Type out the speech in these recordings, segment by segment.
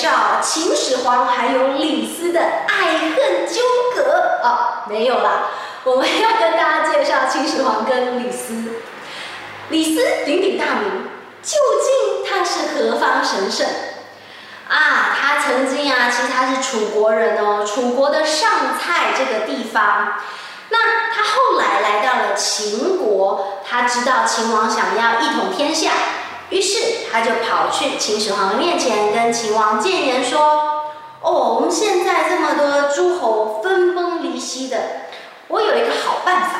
绍秦始皇还有李斯的爱恨纠葛啊，没有啦，我们要跟大家介绍秦始皇跟李斯。李斯鼎鼎大名，究竟他是何方神圣？啊，他曾经啊，其实他是楚国人哦，楚国的上蔡这个地方。那他后来来到了秦国，他知道秦王想要一统天下，于是他就跑去秦始皇面前，跟秦王谏言说：“哦，我们现在这么多诸侯分崩离析的，我有一个好办法。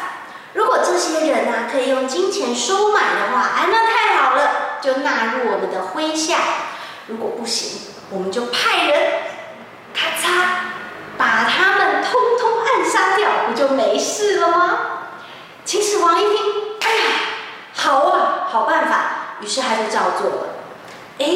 如果这些人啊，可以用金钱收买的话，哎，那太好了，就纳入我们的麾下。如果不行，我们就派人，咔嚓，把他们通通暗杀掉，不就没事了吗？秦始皇一听，哎呀，好啊，好办法，于是他就照做了。哎，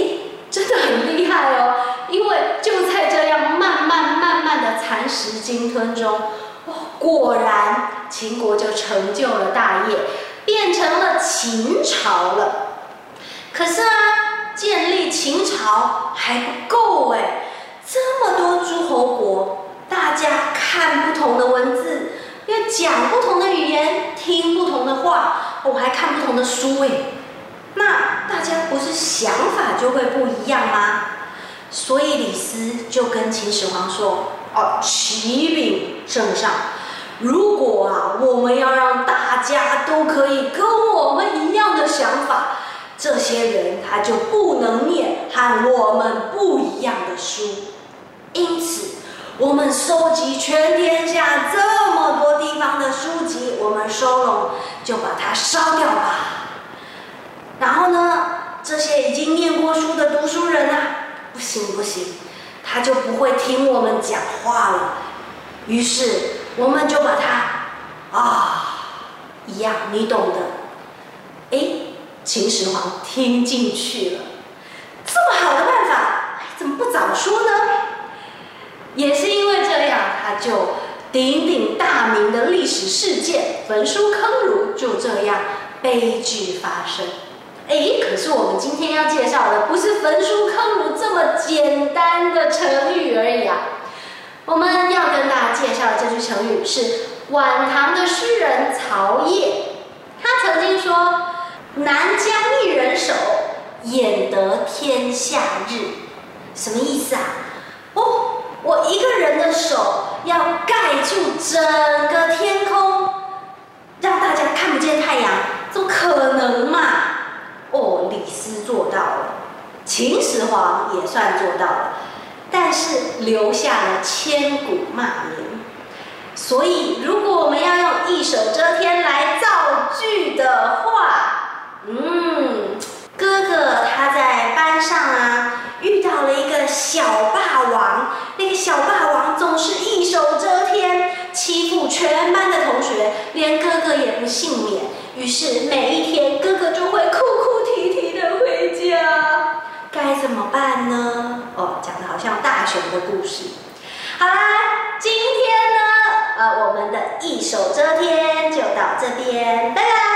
真的很厉害哦，因为就在这样慢慢慢慢的蚕食鲸吞中，哦，果然秦国就成就了大业，变成了秦朝了。可是啊。建立秦朝还不够哎，这么多诸侯国，大家看不同的文字，要讲不同的语言，听不同的话，我还看不同的书哎，那大家不是想法就会不一样吗？所以李斯就跟秦始皇说：“哦，启禀圣上，如果啊，我们要让大家都可以跟我们一样的想法。”这些人他就不能念和我们不一样的书，因此我们收集全天下这么多地方的书籍，我们收拢就把它烧掉吧。然后呢，这些已经念过书的读书人啊，不行不行，他就不会听我们讲话了。于是我们就把它啊一样，你懂的，哎。秦始皇听进去了，这么好的办法，怎么不早说呢？也是因为这样，他就鼎鼎大名的历史事件焚书坑儒就这样悲剧发生。哎，可是我们今天要介绍的不是焚书坑儒这么简单的成语而已啊！我们要跟大家介绍的这句成语是晚唐的诗人曹烨，他曾经说。南疆一人手，掩得天下日。什么意思啊？哦，我一个人的手要盖住整个天空，让大家看不见太阳，怎么可能嘛？哦，李斯做到了，秦始皇也算做到了，但是留下了千古骂名。所以，如果我们要用一手遮天来造句的话，嗯，哥哥他在班上啊遇到了一个小霸王，那个小霸王总是一手遮天，欺负全班的同学，连哥哥也不幸免。于是每一天哥哥就会哭哭大雄的故事。好啦，今天呢，呃，我们的一手遮天就到这边，拜拜。